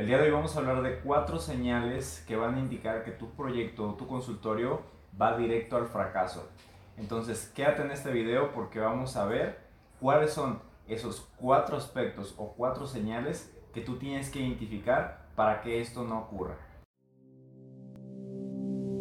El día de hoy vamos a hablar de cuatro señales que van a indicar que tu proyecto o tu consultorio va directo al fracaso. Entonces, quédate en este video porque vamos a ver cuáles son esos cuatro aspectos o cuatro señales que tú tienes que identificar para que esto no ocurra.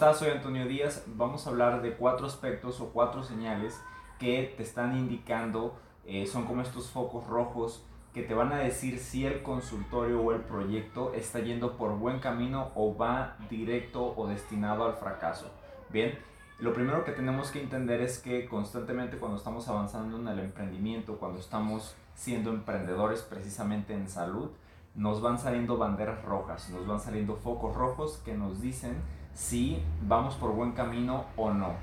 Estás? Soy Antonio Díaz. Vamos a hablar de cuatro aspectos o cuatro señales que te están indicando, eh, son como estos focos rojos que te van a decir si el consultorio o el proyecto está yendo por buen camino o va directo o destinado al fracaso. Bien, lo primero que tenemos que entender es que constantemente cuando estamos avanzando en el emprendimiento, cuando estamos siendo emprendedores precisamente en salud, nos van saliendo banderas rojas, nos van saliendo focos rojos que nos dicen si vamos por buen camino o no.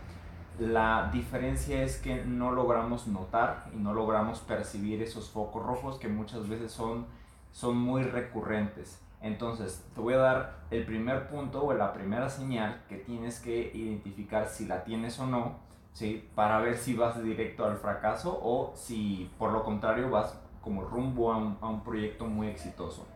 La diferencia es que no logramos notar y no logramos percibir esos focos rojos que muchas veces son, son muy recurrentes. Entonces, te voy a dar el primer punto o la primera señal que tienes que identificar si la tienes o no, ¿sí? para ver si vas directo al fracaso o si por lo contrario vas como rumbo a un, a un proyecto muy exitoso.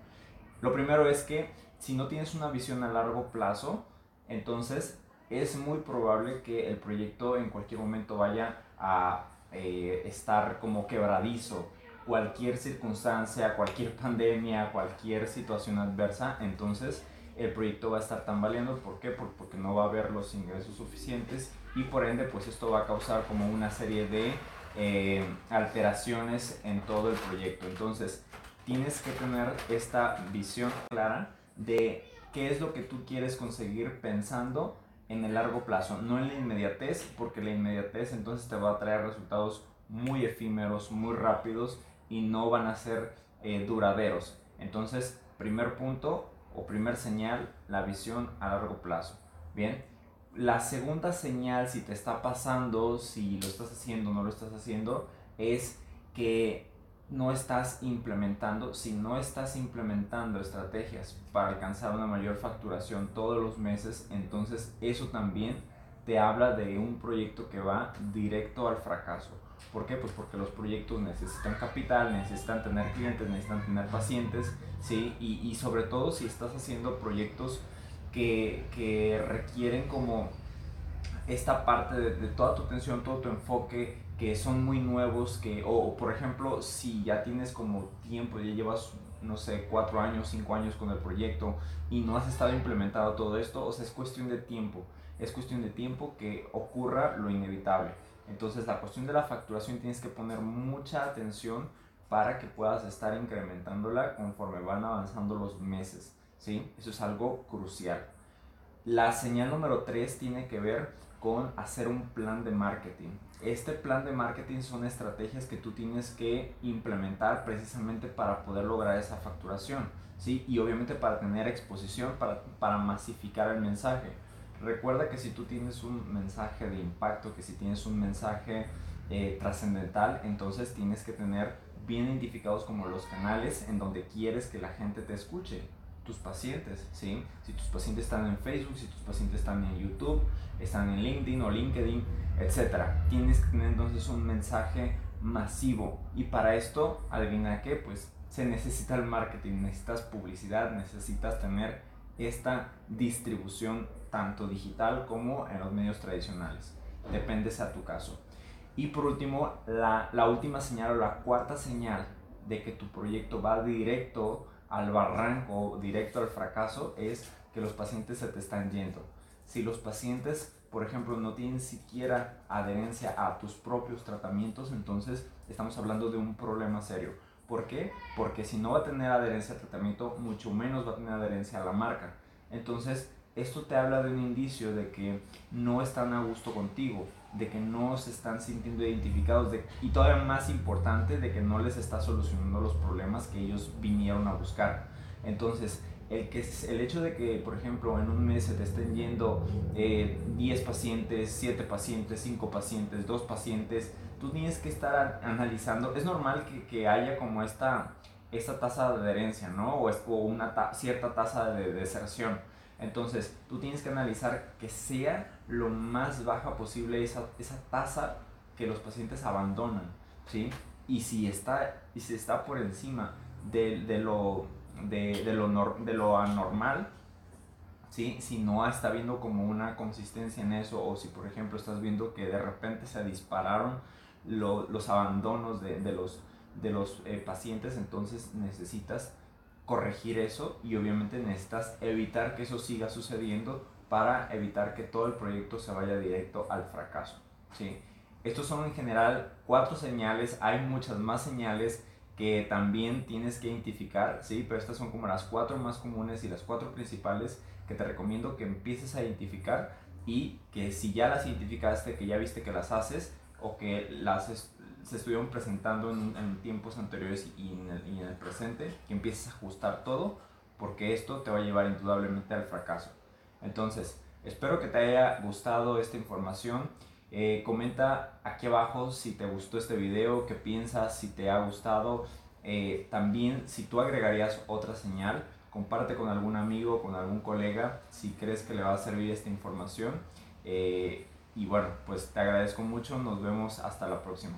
Lo primero es que si no tienes una visión a largo plazo, entonces es muy probable que el proyecto en cualquier momento vaya a eh, estar como quebradizo. Cualquier circunstancia, cualquier pandemia, cualquier situación adversa, entonces el proyecto va a estar tambaleando. ¿Por qué? Porque no va a haber los ingresos suficientes y por ende pues esto va a causar como una serie de eh, alteraciones en todo el proyecto. Entonces tienes que tener esta visión clara de qué es lo que tú quieres conseguir pensando en el largo plazo, no en la inmediatez, porque la inmediatez entonces te va a traer resultados muy efímeros, muy rápidos y no van a ser eh, duraderos. Entonces, primer punto o primer señal, la visión a largo plazo. Bien, la segunda señal, si te está pasando, si lo estás haciendo o no lo estás haciendo, es que no estás implementando, si no estás implementando estrategias para alcanzar una mayor facturación todos los meses, entonces eso también te habla de un proyecto que va directo al fracaso. ¿Por qué? Pues porque los proyectos necesitan capital, necesitan tener clientes, necesitan tener pacientes, ¿sí? Y, sobre todo si estás haciendo proyectos que, que requieren como esta parte de, toda tu atención, todo tu enfoque, que son muy nuevos, que, o, por ejemplo, si ya tienes como tiempo, ya llevas, no sé, cuatro años, cinco años con el proyecto y no has estado implementado todo esto, o sea, es cuestión de tiempo, es cuestión de tiempo que ocurra lo inevitable. Entonces, la cuestión de la facturación tienes que poner mucha atención para que puedas estar incrementándola conforme van avanzando los meses, ¿sí? Eso es algo crucial. La señal número tres tiene que ver con hacer un plan de marketing. Este plan de marketing son estrategias que tú tienes que implementar precisamente para poder lograr esa facturación, ¿sí? Y obviamente para tener exposición, para, para masificar el mensaje. Recuerda que si tú tienes un mensaje de impacto, que si tienes un mensaje eh, trascendental, entonces tienes que tener bien identificados como los canales en donde quieres que la gente te escuche tus pacientes, ¿sí? Si tus pacientes están en Facebook, si tus pacientes están en YouTube, están en LinkedIn o LinkedIn, etc. Tienes que tener entonces un mensaje masivo y para esto, adivina qué, pues se necesita el marketing, necesitas publicidad, necesitas tener esta distribución tanto digital como en los medios tradicionales. Depende a tu caso. Y por último, la, la última señal o la cuarta señal de que tu proyecto va directo al barranco, directo al fracaso, es que los pacientes se te están yendo. Si los pacientes, por ejemplo, no tienen siquiera adherencia a tus propios tratamientos, entonces estamos hablando de un problema serio. ¿Por qué? Porque si no va a tener adherencia al tratamiento, mucho menos va a tener adherencia a la marca. Entonces, esto te habla de un indicio de que no están a gusto contigo, de que no se están sintiendo identificados de, y todavía más importante de que no les está solucionando los problemas que ellos vinieron a buscar. Entonces, el, que, el hecho de que, por ejemplo, en un mes se te estén yendo 10 eh, pacientes, 7 pacientes, 5 pacientes, 2 pacientes, tú tienes que estar analizando. Es normal que, que haya como esta, esta tasa de adherencia, ¿no? O, es, o una cierta tasa de deserción. Entonces, tú tienes que analizar que sea lo más baja posible esa, esa tasa que los pacientes abandonan, ¿sí? Y si está, y si está por encima de, de lo de, de, lo, de lo anormal, ¿sí? si no está viendo como una consistencia en eso, o si por ejemplo estás viendo que de repente se dispararon los abandonos de, de los, de los eh, pacientes, entonces necesitas corregir eso y obviamente necesitas evitar que eso siga sucediendo para evitar que todo el proyecto se vaya directo al fracaso. ¿sí? Estos son en general cuatro señales, hay muchas más señales que también tienes que identificar, ¿sí? Pero estas son como las cuatro más comunes y las cuatro principales que te recomiendo que empieces a identificar y que si ya las identificaste, que ya viste que las haces o que las se estuvieron presentando en, tiempos anteriores y en, el, y en el presente, que empieces a ajustar todo porque esto te va a llevar indudablemente al fracaso. Entonces, espero que te haya gustado esta información. Eh, comenta aquí abajo si te gustó este video, qué piensas, si te ha gustado. Eh, también si tú agregarías otra señal, comparte con algún amigo, con algún colega, si crees que le va a servir esta información. Eh, y bueno, pues te agradezco mucho, nos vemos hasta la próxima.